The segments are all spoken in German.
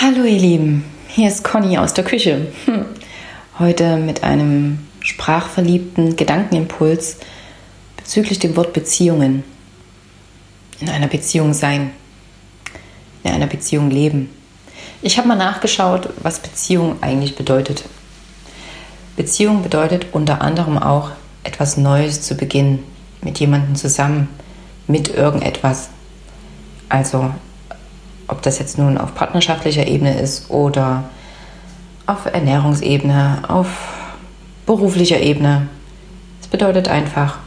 Hallo ihr Lieben, hier ist Conny aus der Küche. Hm. Heute mit einem sprachverliebten Gedankenimpuls bezüglich dem Wort Beziehungen. In einer Beziehung sein, in einer Beziehung leben. Ich habe mal nachgeschaut, was Beziehung eigentlich bedeutet. Beziehung bedeutet unter anderem auch etwas Neues zu beginnen, mit jemandem zusammen, mit irgendetwas. Also ob das jetzt nun auf partnerschaftlicher Ebene ist oder auf Ernährungsebene, auf beruflicher Ebene. Es bedeutet einfach,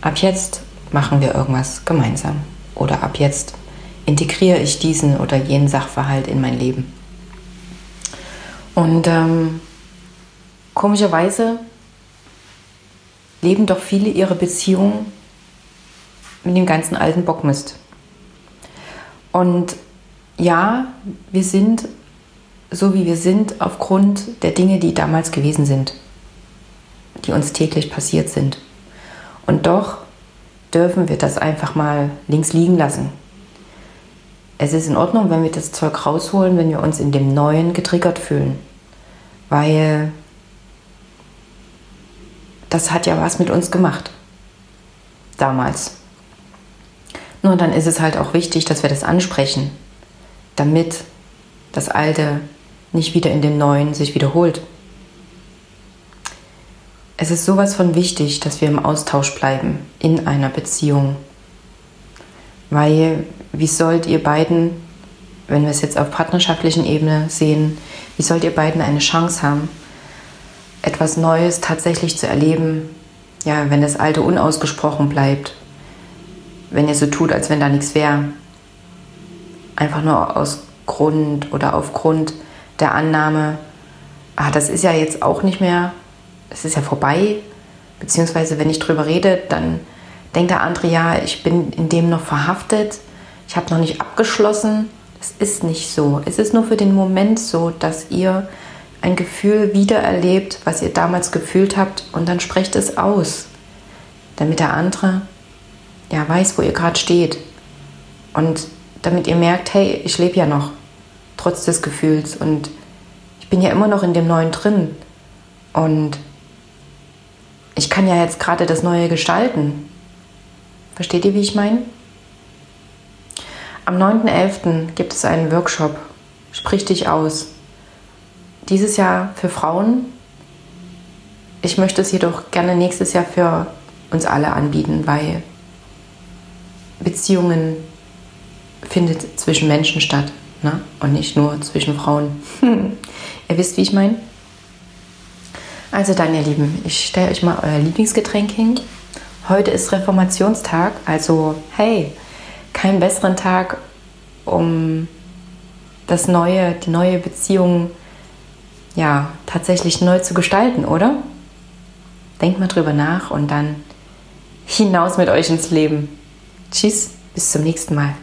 ab jetzt machen wir irgendwas gemeinsam oder ab jetzt integriere ich diesen oder jenen Sachverhalt in mein Leben. Und ähm, komischerweise leben doch viele ihre Beziehungen mit dem ganzen alten Bockmist. Und ja, wir sind so, wie wir sind, aufgrund der Dinge, die damals gewesen sind, die uns täglich passiert sind. Und doch dürfen wir das einfach mal links liegen lassen. Es ist in Ordnung, wenn wir das Zeug rausholen, wenn wir uns in dem Neuen getriggert fühlen. Weil das hat ja was mit uns gemacht. Damals. Nur dann ist es halt auch wichtig, dass wir das ansprechen damit das Alte nicht wieder in dem Neuen sich wiederholt. Es ist sowas von wichtig, dass wir im Austausch bleiben in einer Beziehung. Weil, wie sollt ihr beiden, wenn wir es jetzt auf partnerschaftlichen Ebene sehen, wie sollt ihr beiden eine Chance haben, etwas Neues tatsächlich zu erleben, ja, wenn das Alte unausgesprochen bleibt, wenn ihr so tut, als wenn da nichts wäre einfach nur aus Grund oder aufgrund der Annahme, ah, das ist ja jetzt auch nicht mehr, es ist ja vorbei, beziehungsweise wenn ich drüber rede, dann denkt der andere, ja, ich bin in dem noch verhaftet, ich habe noch nicht abgeschlossen. Es ist nicht so. Es ist nur für den Moment so, dass ihr ein Gefühl wiedererlebt, was ihr damals gefühlt habt, und dann sprecht es aus, damit der andere ja weiß, wo ihr gerade steht. Und damit ihr merkt, hey, ich lebe ja noch, trotz des Gefühls und ich bin ja immer noch in dem Neuen drin und ich kann ja jetzt gerade das Neue gestalten. Versteht ihr, wie ich meine? Am 9.11. gibt es einen Workshop, Sprich dich aus. Dieses Jahr für Frauen. Ich möchte es jedoch gerne nächstes Jahr für uns alle anbieten, weil Beziehungen findet zwischen Menschen statt ne? und nicht nur zwischen Frauen. Ihr wisst, wie ich meine? Also dann, ihr Lieben, ich stelle euch mal euer Lieblingsgetränk hin. Heute ist Reformationstag, also hey, keinen besseren Tag, um das neue, die neue Beziehung ja tatsächlich neu zu gestalten, oder? Denkt mal drüber nach und dann hinaus mit euch ins Leben. Tschüss, bis zum nächsten Mal.